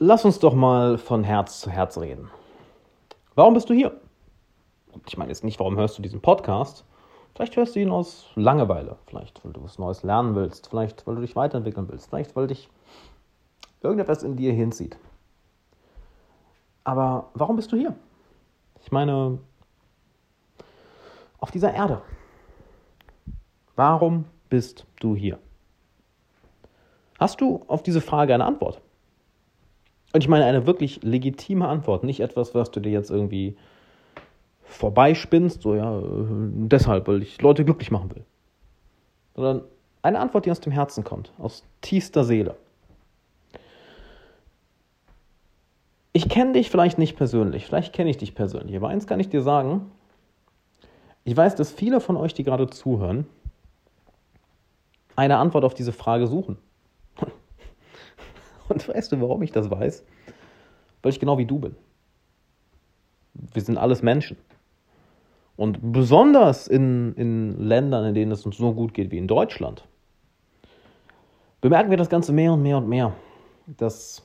Lass uns doch mal von Herz zu Herz reden. Warum bist du hier? Ich meine jetzt nicht, warum hörst du diesen Podcast? Vielleicht hörst du ihn aus Langeweile, vielleicht weil du was Neues lernen willst, vielleicht weil du dich weiterentwickeln willst, vielleicht weil dich irgendetwas in dir hinzieht. Aber warum bist du hier? Ich meine, auf dieser Erde. Warum bist du hier? Hast du auf diese Frage eine Antwort? Und ich meine eine wirklich legitime Antwort, nicht etwas, was du dir jetzt irgendwie vorbeispinnst, so ja, deshalb, weil ich Leute glücklich machen will. Sondern eine Antwort, die aus dem Herzen kommt, aus tiefster Seele. Ich kenne dich vielleicht nicht persönlich, vielleicht kenne ich dich persönlich, aber eins kann ich dir sagen. Ich weiß, dass viele von euch, die gerade zuhören, eine Antwort auf diese Frage suchen. Und weißt du, warum ich das weiß? Weil ich genau wie du bin. Wir sind alles Menschen. Und besonders in, in Ländern, in denen es uns so gut geht wie in Deutschland, bemerken wir das Ganze mehr und mehr und mehr, dass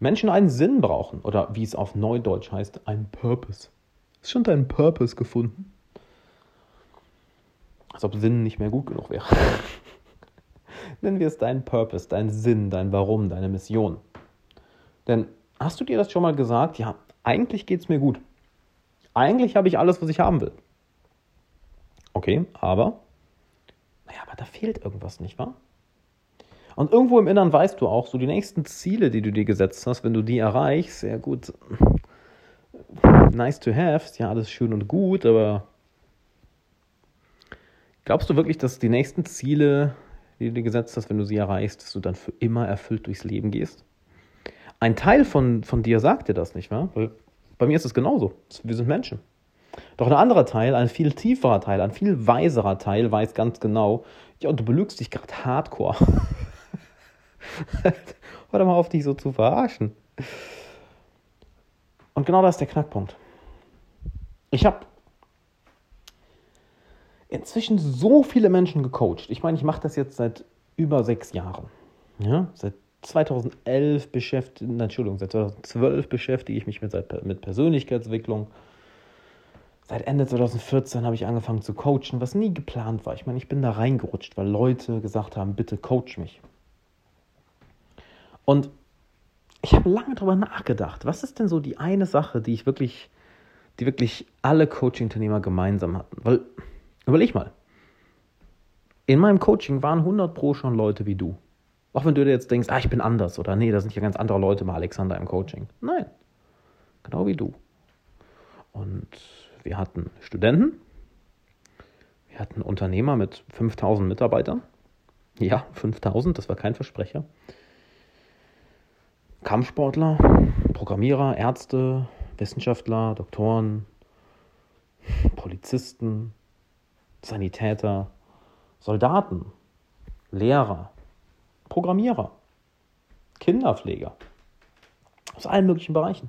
Menschen einen Sinn brauchen oder wie es auf Neudeutsch heißt, einen Purpose. Ist schon dein Purpose gefunden? Als ob Sinn nicht mehr gut genug wäre. Nennen wir es deinen Purpose, deinen Sinn, dein Warum, deine Mission. Denn hast du dir das schon mal gesagt? Ja, eigentlich geht es mir gut. Eigentlich habe ich alles, was ich haben will. Okay, aber, naja, aber da fehlt irgendwas, nicht wahr? Und irgendwo im Innern weißt du auch, so die nächsten Ziele, die du dir gesetzt hast, wenn du die erreichst, sehr gut, nice to have, ja alles schön und gut, aber glaubst du wirklich, dass die nächsten Ziele, die du dir gesetzt hast, wenn du sie erreichst, dass du dann für immer erfüllt durchs Leben gehst? Ein Teil von, von dir sagt dir das, nicht wahr? Weil bei mir ist es genauso. Wir sind Menschen. Doch ein anderer Teil, ein viel tieferer Teil, ein viel weiserer Teil weiß ganz genau, ja, du belügst dich gerade hardcore. Hör doch mal auf, dich so zu verarschen. Und genau das ist der Knackpunkt. Ich habe inzwischen so viele Menschen gecoacht. Ich meine, ich mache das jetzt seit über sechs Jahren. Ja, seit 2011 beschäftigt, Entschuldigung, seit 2012 beschäftige ich mich mit, mit Persönlichkeitsentwicklung. Seit Ende 2014 habe ich angefangen zu coachen, was nie geplant war. Ich meine, ich bin da reingerutscht, weil Leute gesagt haben, bitte coach mich. Und ich habe lange darüber nachgedacht, was ist denn so die eine Sache, die ich wirklich, die wirklich alle Coaching-Teilnehmer gemeinsam hatten? Weil, überleg mal, in meinem Coaching waren 100 pro schon Leute wie du. Auch wenn du dir jetzt denkst, ah, ich bin anders oder nee, da sind ja ganz andere Leute mal Alexander im Coaching. Nein, genau wie du. Und wir hatten Studenten, wir hatten Unternehmer mit 5000 Mitarbeitern. Ja, 5000, das war kein Versprecher. Kampfsportler, Programmierer, Ärzte, Wissenschaftler, Doktoren, Polizisten, Sanitäter, Soldaten, Lehrer, Programmierer, Kinderpfleger. Aus allen möglichen Bereichen.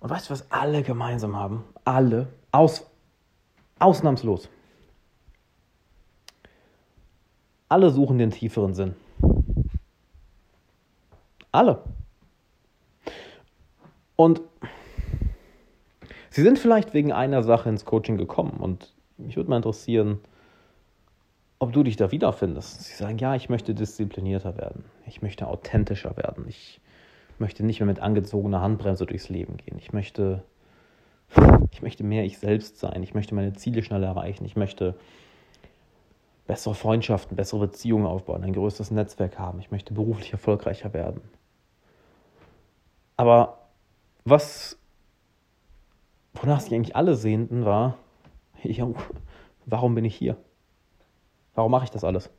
Und weißt du, was alle gemeinsam haben? Alle, aus, ausnahmslos. Alle suchen den tieferen Sinn. Alle. Und sie sind vielleicht wegen einer Sache ins Coaching gekommen und mich würde mal interessieren, ob du dich da wiederfindest. Sie sagen, ja, ich möchte disziplinierter werden. Ich möchte authentischer werden. Ich möchte nicht mehr mit angezogener Handbremse durchs Leben gehen. Ich möchte, ich möchte mehr ich selbst sein. Ich möchte meine Ziele schneller erreichen. Ich möchte bessere Freundschaften, bessere Beziehungen aufbauen, ein größeres Netzwerk haben. Ich möchte beruflich erfolgreicher werden. Aber was, wonach sich eigentlich alle sehnten, war, ja, warum bin ich hier? Warum mache ich das alles?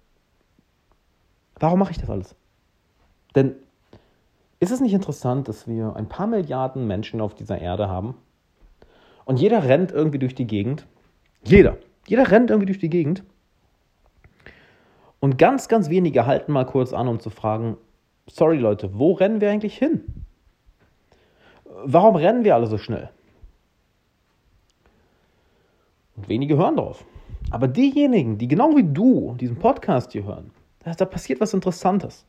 Warum mache ich das alles? Denn ist es nicht interessant, dass wir ein paar Milliarden Menschen auf dieser Erde haben und jeder rennt irgendwie durch die Gegend? Jeder. Jeder rennt irgendwie durch die Gegend. Und ganz, ganz wenige halten mal kurz an, um zu fragen, sorry Leute, wo rennen wir eigentlich hin? Warum rennen wir alle so schnell? Und wenige hören drauf. Aber diejenigen, die genau wie du diesen Podcast hier hören, da passiert was Interessantes.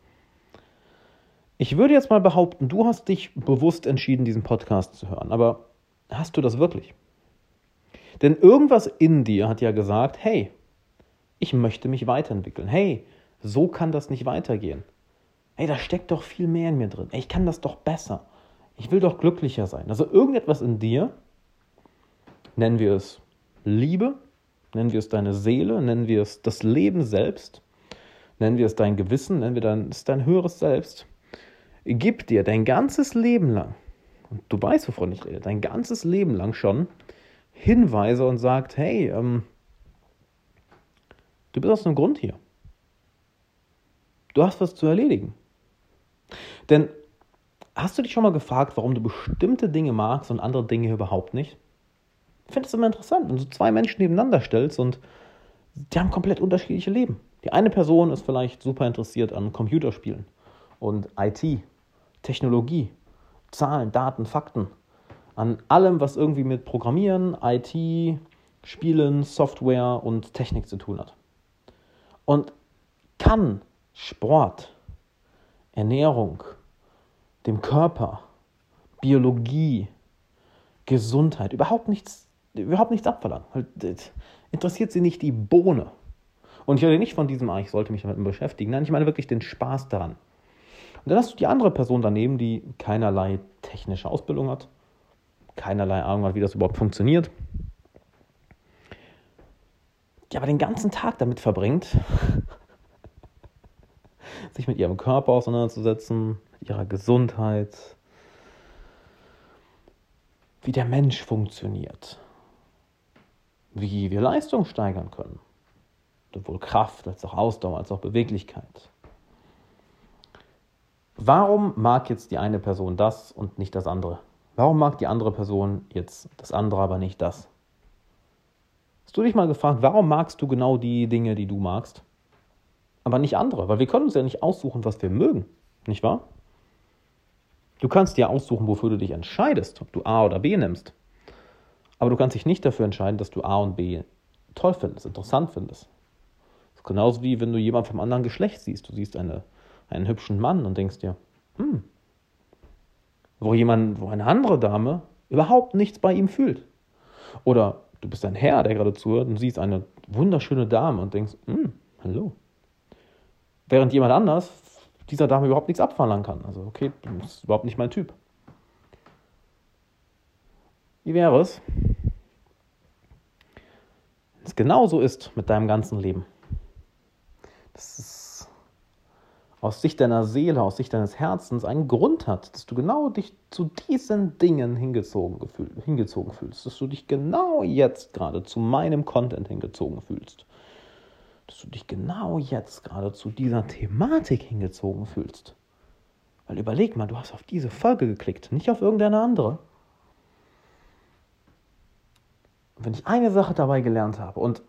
Ich würde jetzt mal behaupten, du hast dich bewusst entschieden, diesen Podcast zu hören, aber hast du das wirklich? Denn irgendwas in dir hat ja gesagt, hey, ich möchte mich weiterentwickeln. Hey, so kann das nicht weitergehen. Hey, da steckt doch viel mehr in mir drin. Ich kann das doch besser. Ich will doch glücklicher sein. Also irgendetwas in dir, nennen wir es Liebe, nennen wir es deine Seele, nennen wir es das Leben selbst, nennen wir es dein Gewissen, nennen wir es dein höheres Selbst, gibt dir dein ganzes Leben lang, und du weißt, wovon ich rede, dein ganzes Leben lang schon Hinweise und sagt, hey, ähm, du bist aus einem Grund hier. Du hast was zu erledigen. Denn hast du dich schon mal gefragt, warum du bestimmte Dinge magst und andere Dinge überhaupt nicht? Finde es immer interessant, wenn du zwei Menschen nebeneinander stellst und die haben komplett unterschiedliche Leben. Die eine Person ist vielleicht super interessiert an Computerspielen und IT, Technologie, Zahlen, Daten, Fakten, an allem, was irgendwie mit Programmieren, IT, Spielen, Software und Technik zu tun hat. Und kann Sport, Ernährung, dem Körper, Biologie, Gesundheit überhaupt nichts überhaupt nichts abverlangen. Halt, interessiert sie nicht die Bohne. Und ich rede nicht von diesem, ah, ich sollte mich damit beschäftigen. Nein, ich meine wirklich den Spaß daran. Und dann hast du die andere Person daneben, die keinerlei technische Ausbildung hat, keinerlei Ahnung hat, wie das überhaupt funktioniert. Die aber den ganzen Tag damit verbringt, sich mit ihrem Körper auseinanderzusetzen, mit ihrer Gesundheit, wie der Mensch funktioniert, wie wir Leistung steigern können. Sowohl Kraft als auch Ausdauer als auch Beweglichkeit. Warum mag jetzt die eine Person das und nicht das andere? Warum mag die andere Person jetzt das andere, aber nicht das? Hast du dich mal gefragt, warum magst du genau die Dinge, die du magst, aber nicht andere? Weil wir können uns ja nicht aussuchen, was wir mögen, nicht wahr? Du kannst dir aussuchen, wofür du dich entscheidest, ob du A oder B nimmst. Aber du kannst dich nicht dafür entscheiden, dass du A und B toll findest, interessant findest. Das ist genauso wie wenn du jemanden vom anderen Geschlecht siehst. Du siehst eine, einen hübschen Mann und denkst dir, hm, wo jemand, wo eine andere Dame überhaupt nichts bei ihm fühlt. Oder du bist ein Herr, der gerade zuhört und siehst eine wunderschöne Dame und denkst, hm, hallo. Während jemand anders dieser Dame überhaupt nichts abverlangen kann. Also, okay, das ist überhaupt nicht mein Typ. Wie wäre es, wenn es genauso ist mit deinem ganzen Leben? Dass es aus Sicht deiner Seele, aus Sicht deines Herzens einen Grund hat, dass du genau dich zu diesen Dingen hingezogen, gefühl, hingezogen fühlst, dass du dich genau jetzt gerade zu meinem Content hingezogen fühlst dass du dich genau jetzt gerade zu dieser Thematik hingezogen fühlst. Weil überleg mal, du hast auf diese Folge geklickt, nicht auf irgendeine andere. Und wenn ich eine Sache dabei gelernt habe, und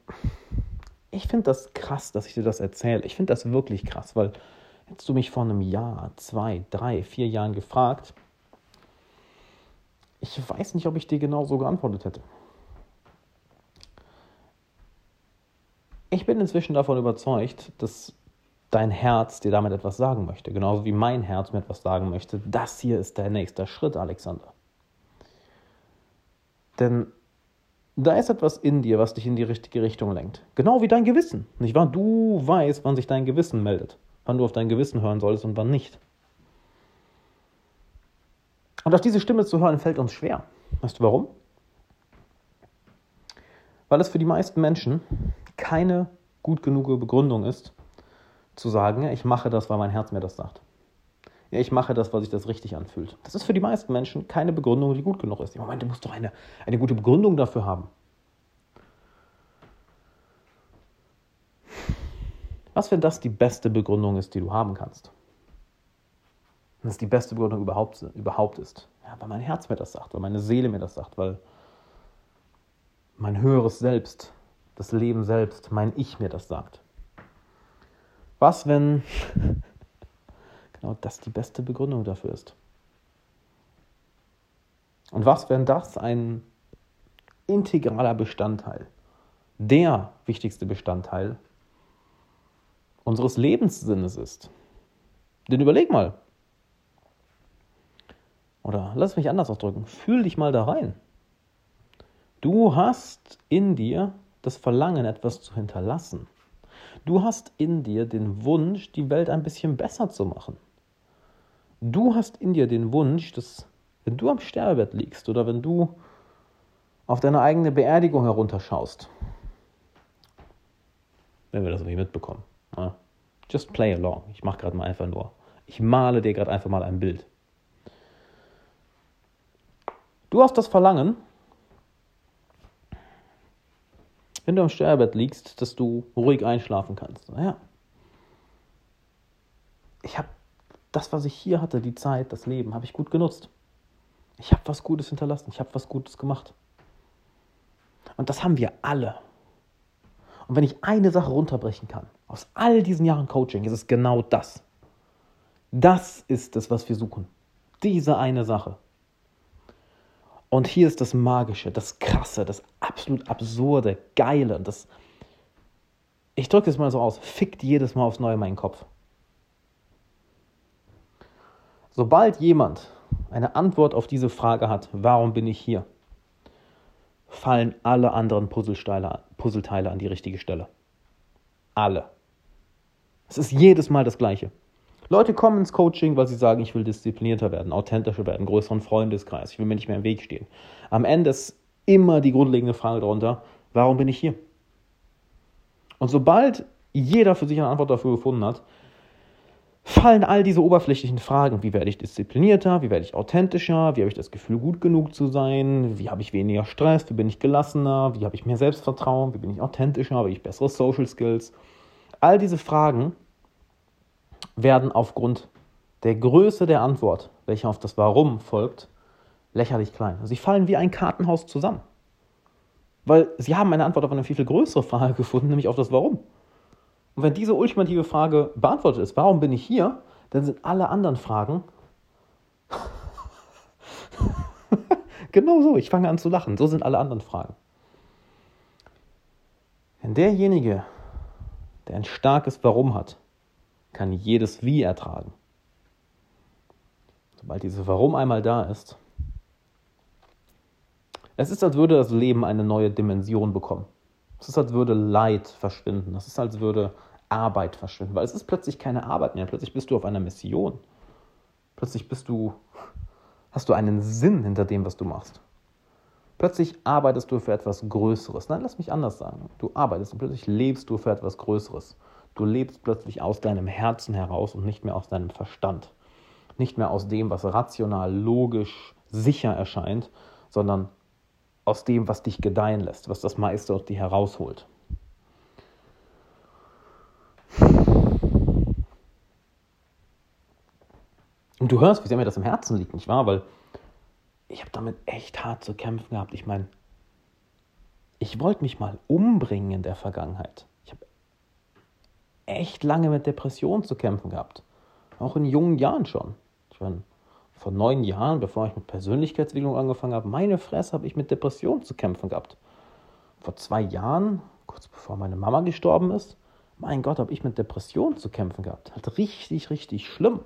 ich finde das krass, dass ich dir das erzähle, ich finde das wirklich krass, weil hättest du mich vor einem Jahr, zwei, drei, vier Jahren gefragt, ich weiß nicht, ob ich dir genau so geantwortet hätte. Ich bin inzwischen davon überzeugt, dass dein Herz dir damit etwas sagen möchte, genauso wie mein Herz mir etwas sagen möchte. Das hier ist der nächste Schritt, Alexander. Denn da ist etwas in dir, was dich in die richtige Richtung lenkt. Genau wie dein Gewissen, nicht wahr? Du weißt, wann sich dein Gewissen meldet, wann du auf dein Gewissen hören solltest und wann nicht. Und auf diese Stimme zu hören fällt uns schwer. Weißt du warum? Weil es für die meisten Menschen keine gut genug Begründung ist, zu sagen, ich mache das, weil mein Herz mir das sagt. Ja, ich mache das, weil sich das richtig anfühlt. Das ist für die meisten Menschen keine Begründung, die gut genug ist. Im Moment, du musst doch eine, eine gute Begründung dafür haben. Was, wenn das die beste Begründung ist, die du haben kannst? Wenn es die beste Begründung überhaupt, überhaupt ist. Ja, weil mein Herz mir das sagt, weil meine Seele mir das sagt, weil mein höheres Selbst das Leben selbst, mein Ich mir das sagt. Was, wenn genau das die beste Begründung dafür ist? Und was, wenn das ein integraler Bestandteil, der wichtigste Bestandteil unseres Lebenssinnes ist? Denn überleg mal, Oder lass mich anders ausdrücken, fühl dich mal da rein. Du hast in dir das Verlangen, etwas zu hinterlassen. Du hast in dir den Wunsch, die Welt ein bisschen besser zu machen. Du hast in dir den Wunsch, dass wenn du am Sterbebett liegst oder wenn du auf deine eigene Beerdigung herunterschaust, wenn wir das nicht mitbekommen, ne? just play along. Ich mache gerade mal einfach nur, ich male dir gerade einfach mal ein Bild. Du hast das Verlangen, wenn du am Sterbebett liegst, dass du ruhig einschlafen kannst. Naja, ich habe das, was ich hier hatte, die Zeit, das Leben, habe ich gut genutzt. Ich habe was Gutes hinterlassen, ich habe was Gutes gemacht. Und das haben wir alle. Und wenn ich eine Sache runterbrechen kann, aus all diesen Jahren Coaching, ist es genau das. Das ist es, was wir suchen. Diese eine Sache. Und hier ist das Magische, das Krasse, das absolut Absurde, Geile. Das, ich drücke es mal so aus, fickt jedes Mal aufs Neue meinen Kopf. Sobald jemand eine Antwort auf diese Frage hat, warum bin ich hier, fallen alle anderen Puzzleteile, Puzzleteile an die richtige Stelle. Alle. Es ist jedes Mal das Gleiche. Leute kommen ins Coaching, weil sie sagen, ich will disziplinierter werden, authentischer werden, größeren Freundeskreis, ich will mir nicht mehr im Weg stehen. Am Ende ist immer die grundlegende Frage darunter, warum bin ich hier? Und sobald jeder für sich eine Antwort dafür gefunden hat, fallen all diese oberflächlichen Fragen, wie werde ich disziplinierter, wie werde ich authentischer, wie habe ich das Gefühl, gut genug zu sein, wie habe ich weniger Stress, wie bin ich gelassener, wie habe ich mehr Selbstvertrauen, wie bin ich authentischer, habe ich bessere Social Skills. All diese Fragen werden aufgrund der Größe der Antwort, welche auf das Warum folgt, lächerlich klein. Sie fallen wie ein Kartenhaus zusammen. Weil sie haben eine Antwort auf eine viel, viel größere Frage gefunden, nämlich auf das Warum. Und wenn diese ultimative Frage beantwortet ist, warum bin ich hier, dann sind alle anderen Fragen genau so. Ich fange an zu lachen. So sind alle anderen Fragen. Wenn derjenige, der ein starkes Warum hat, kann jedes Wie ertragen. Sobald dieses Warum einmal da ist, es ist, als würde das Leben eine neue Dimension bekommen. Es ist, als würde Leid verschwinden. Es ist, als würde Arbeit verschwinden. Weil es ist plötzlich keine Arbeit mehr. Plötzlich bist du auf einer Mission. Plötzlich bist du, hast du einen Sinn hinter dem, was du machst. Plötzlich arbeitest du für etwas Größeres. Nein, lass mich anders sagen. Du arbeitest und plötzlich lebst du für etwas Größeres. Du lebst plötzlich aus deinem Herzen heraus und nicht mehr aus deinem Verstand. Nicht mehr aus dem, was rational, logisch, sicher erscheint, sondern aus dem, was dich gedeihen lässt, was das meiste aus dir herausholt. Und du hörst, wie sehr mir das im Herzen liegt, nicht wahr? Weil ich habe damit echt hart zu kämpfen gehabt. Ich meine, ich wollte mich mal umbringen in der Vergangenheit echt lange mit Depressionen zu kämpfen gehabt. Auch in jungen Jahren schon. Ich meine, vor neun Jahren, bevor ich mit Persönlichkeitsentwicklung angefangen habe, meine Fresse habe ich mit Depressionen zu kämpfen gehabt. Vor zwei Jahren, kurz bevor meine Mama gestorben ist, mein Gott, habe ich mit Depressionen zu kämpfen gehabt. Halt richtig, richtig schlimm.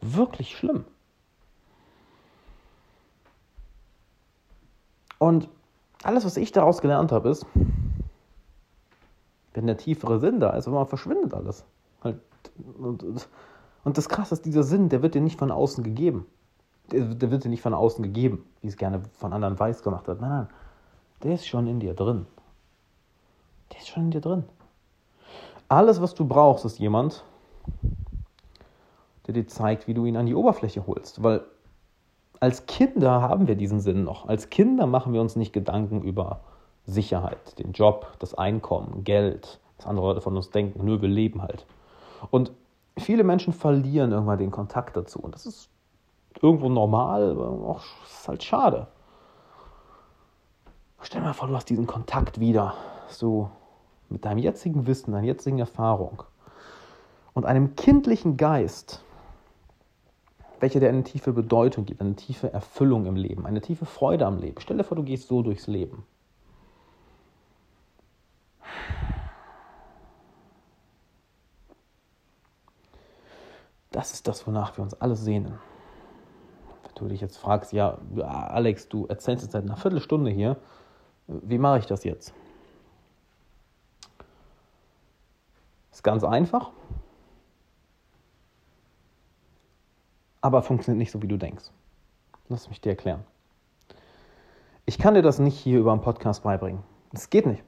Wirklich schlimm. Und alles, was ich daraus gelernt habe, ist, wenn der tiefere Sinn da ist, aber verschwindet alles. Halt, und, und das Krasse ist, dieser Sinn, der wird dir nicht von außen gegeben. Der, wird dir nicht von außen gegeben, wie es gerne von anderen weiß gemacht wird. Nein, nein, der ist schon in dir drin. Der ist schon in dir drin. Alles, was du brauchst, ist jemand, der dir zeigt, wie du ihn an die Oberfläche holst. Weil als Kinder haben wir diesen Sinn noch. Als Kinder machen wir uns nicht Gedanken über Sicherheit, den Job, das Einkommen, Geld, was andere Leute von uns denken, nur wir leben halt. Und viele Menschen verlieren irgendwann den Kontakt dazu. Und das ist irgendwo normal, aber auch ist halt schade. Stell dir mal vor, du hast diesen Kontakt wieder, so mit deinem jetzigen Wissen, deiner jetzigen Erfahrung und einem kindlichen Geist, welcher dir eine tiefe Bedeutung gibt, eine tiefe Erfüllung im Leben, eine tiefe Freude am Leben. Stell dir vor, du gehst so durchs Leben. Das ist das, wonach wir uns alle sehnen. Du dich jetzt fragst, ja, Alex, du erzählst jetzt seit einer Viertelstunde hier, wie mache ich das jetzt? Ist ganz einfach, aber funktioniert nicht so, wie du denkst. Lass mich dir erklären. Ich kann dir das nicht hier über einen Podcast beibringen. Es geht nicht.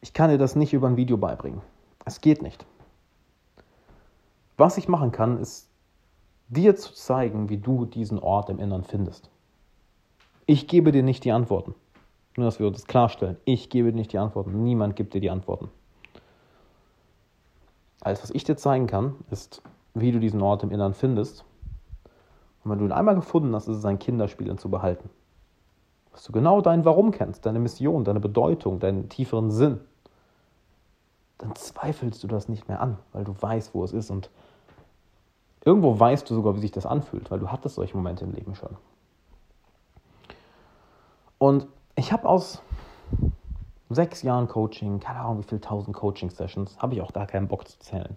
Ich kann dir das nicht über ein Video beibringen. Es geht nicht. Was ich machen kann, ist dir zu zeigen, wie du diesen Ort im Innern findest. Ich gebe dir nicht die Antworten. Nur, dass wir das klarstellen. Ich gebe dir nicht die Antworten. Niemand gibt dir die Antworten. Alles, was ich dir zeigen kann, ist, wie du diesen Ort im Innern findest. Und wenn du ihn einmal gefunden hast, ist es ein Kinderspiel, ihn zu behalten. Dass du genau dein Warum kennst, deine Mission, deine Bedeutung, deinen tieferen Sinn, dann zweifelst du das nicht mehr an, weil du weißt, wo es ist. Und irgendwo weißt du sogar, wie sich das anfühlt, weil du hattest solche Momente im Leben schon. Und ich habe aus sechs Jahren Coaching, keine Ahnung, wie viele tausend Coaching-Sessions, habe ich auch gar keinen Bock zu zählen.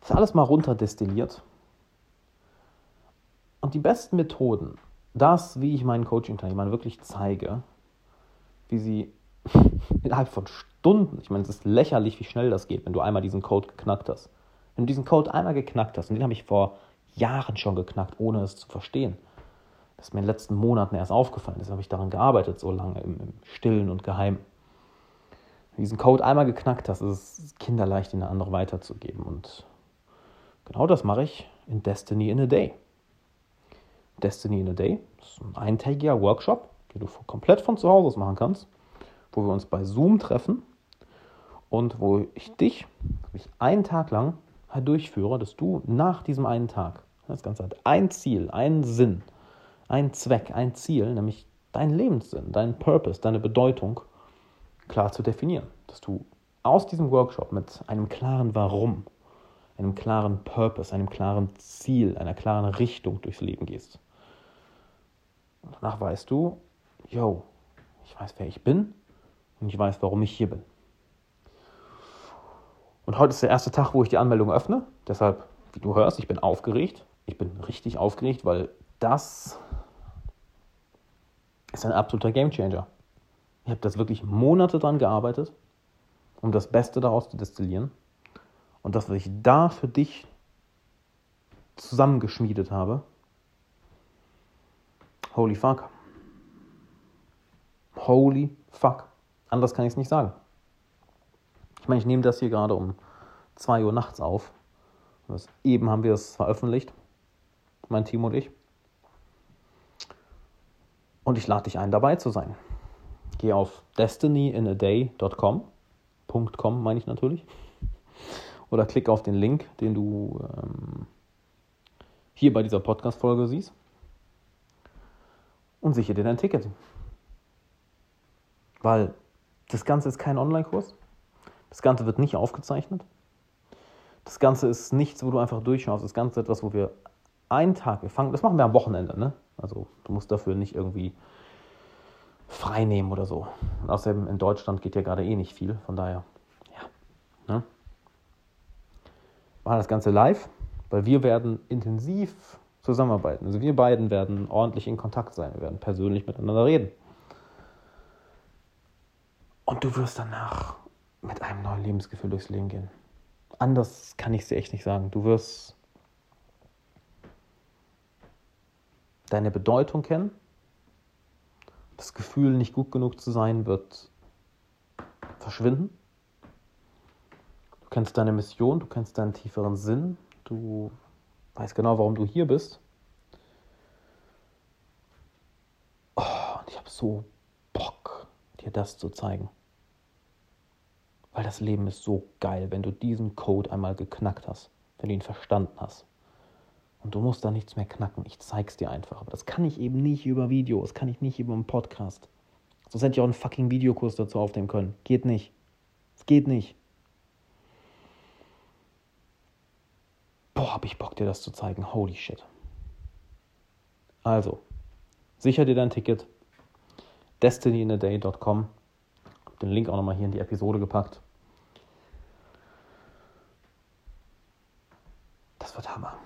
Das ist alles mal runterdestilliert. Und die besten Methoden, das, wie ich meinen Coaching-Teilnehmern wirklich zeige, wie sie innerhalb von Stunden, ich meine, es ist lächerlich, wie schnell das geht, wenn du einmal diesen Code geknackt hast. Wenn du diesen Code einmal geknackt hast, und den habe ich vor Jahren schon geknackt, ohne es zu verstehen, das ist mir in den letzten Monaten erst aufgefallen, deshalb habe ich daran gearbeitet, so lange im, im Stillen und Geheim. Wenn du diesen Code einmal geknackt hast, ist es kinderleicht, ihn an andere weiterzugeben. Und genau das mache ich in Destiny in a Day. Destiny in a Day. Ist ein eintägiger Workshop, den du komplett von zu Hause aus machen kannst, wo wir uns bei Zoom treffen und wo ich dich ich einen Tag lang durchführe, dass du nach diesem einen Tag, das Ganze hat ein Ziel, einen Sinn, einen Zweck, ein Ziel, nämlich deinen Lebenssinn, deinen Purpose, deine Bedeutung klar zu definieren. Dass du aus diesem Workshop mit einem klaren Warum, einem klaren Purpose, einem klaren Ziel, einer klaren Richtung durchs Leben gehst. Und danach weißt du, yo, ich weiß, wer ich bin und ich weiß, warum ich hier bin. Und heute ist der erste Tag, wo ich die Anmeldung öffne. Deshalb, wie du hörst, ich bin aufgeregt. Ich bin richtig aufgeregt, weil das ist ein absoluter Gamechanger. Ich habe das wirklich Monate dran gearbeitet, um das Beste daraus zu destillieren. Und das, was ich da für dich zusammengeschmiedet habe, Holy fuck. Holy fuck. Anders kann ich es nicht sagen. Ich meine, ich nehme das hier gerade um 2 Uhr nachts auf. Das, eben haben wir es veröffentlicht, mein Team und ich. Und ich lade dich ein, dabei zu sein. Geh auf destinyinaday.com. .com meine ich natürlich. Oder klick auf den Link, den du ähm, hier bei dieser Podcast-Folge siehst und sichere dir dein Ticket. Weil das Ganze ist kein Online-Kurs. Das Ganze wird nicht aufgezeichnet. Das Ganze ist nichts, wo du einfach durchschaust. Das Ganze ist etwas, wo wir einen Tag, wir fangen, das machen wir am Wochenende, ne? Also du musst dafür nicht irgendwie frei nehmen oder so. Und außerdem in Deutschland geht ja gerade eh nicht viel, von daher, ja. Ne? Machen das Ganze live, weil wir werden intensiv zusammenarbeiten. Also wir beiden werden ordentlich in Kontakt sein, wir werden persönlich miteinander reden. Und du wirst danach mit einem neuen Lebensgefühl durchs Leben gehen. Anders kann ich es echt nicht sagen. Du wirst deine Bedeutung kennen. Das Gefühl, nicht gut genug zu sein, wird verschwinden. Du kennst deine Mission, du kennst deinen tieferen Sinn, du weiß genau, warum du hier bist. Oh, und ich habe so Bock, dir das zu zeigen. Weil das Leben ist so geil, wenn du diesen Code einmal geknackt hast, wenn du ihn verstanden hast. Und du musst da nichts mehr knacken. Ich zeig's dir einfach. Aber das kann ich eben nicht über Video. Das kann ich nicht über einen Podcast. Sonst hätte ich auch einen fucking Videokurs dazu aufnehmen können. Geht nicht. Es geht nicht. Boah, hab ich Bock, dir das zu zeigen. Holy shit. Also, sicher dir dein Ticket. destinyinaday.com. Den Link auch nochmal hier in die Episode gepackt. Das wird Hammer.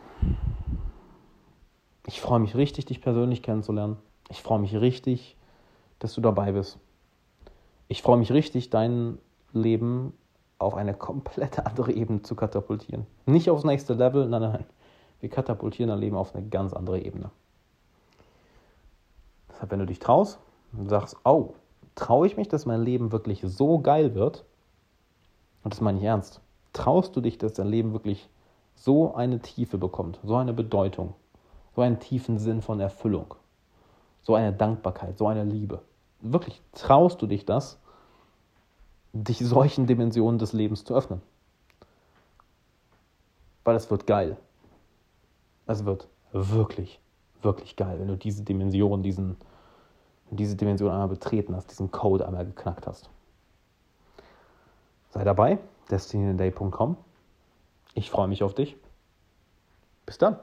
Ich freue mich richtig, dich persönlich kennenzulernen. Ich freue mich richtig, dass du dabei bist. Ich freue mich richtig, dein Leben auf eine komplett andere Ebene zu katapultieren. Nicht aufs nächste Level, nein, nein. Wir katapultieren dein Leben auf eine ganz andere Ebene. Deshalb, wenn du dich traust und sagst, oh, traue ich mich, dass mein Leben wirklich so geil wird, und das meine ich ernst, traust du dich, dass dein Leben wirklich so eine Tiefe bekommt, so eine Bedeutung, so einen tiefen Sinn von Erfüllung, so eine Dankbarkeit, so eine Liebe. Wirklich traust du dich das, dich solchen Dimensionen des Lebens zu öffnen. Weil es wird geil. Es wird wirklich, wirklich geil, wenn du diese Dimension, diesen, diese Dimension einmal betreten hast, diesen Code einmal geknackt hast. Sei dabei, destinyday.com. Ich freue mich auf dich. Bis dann.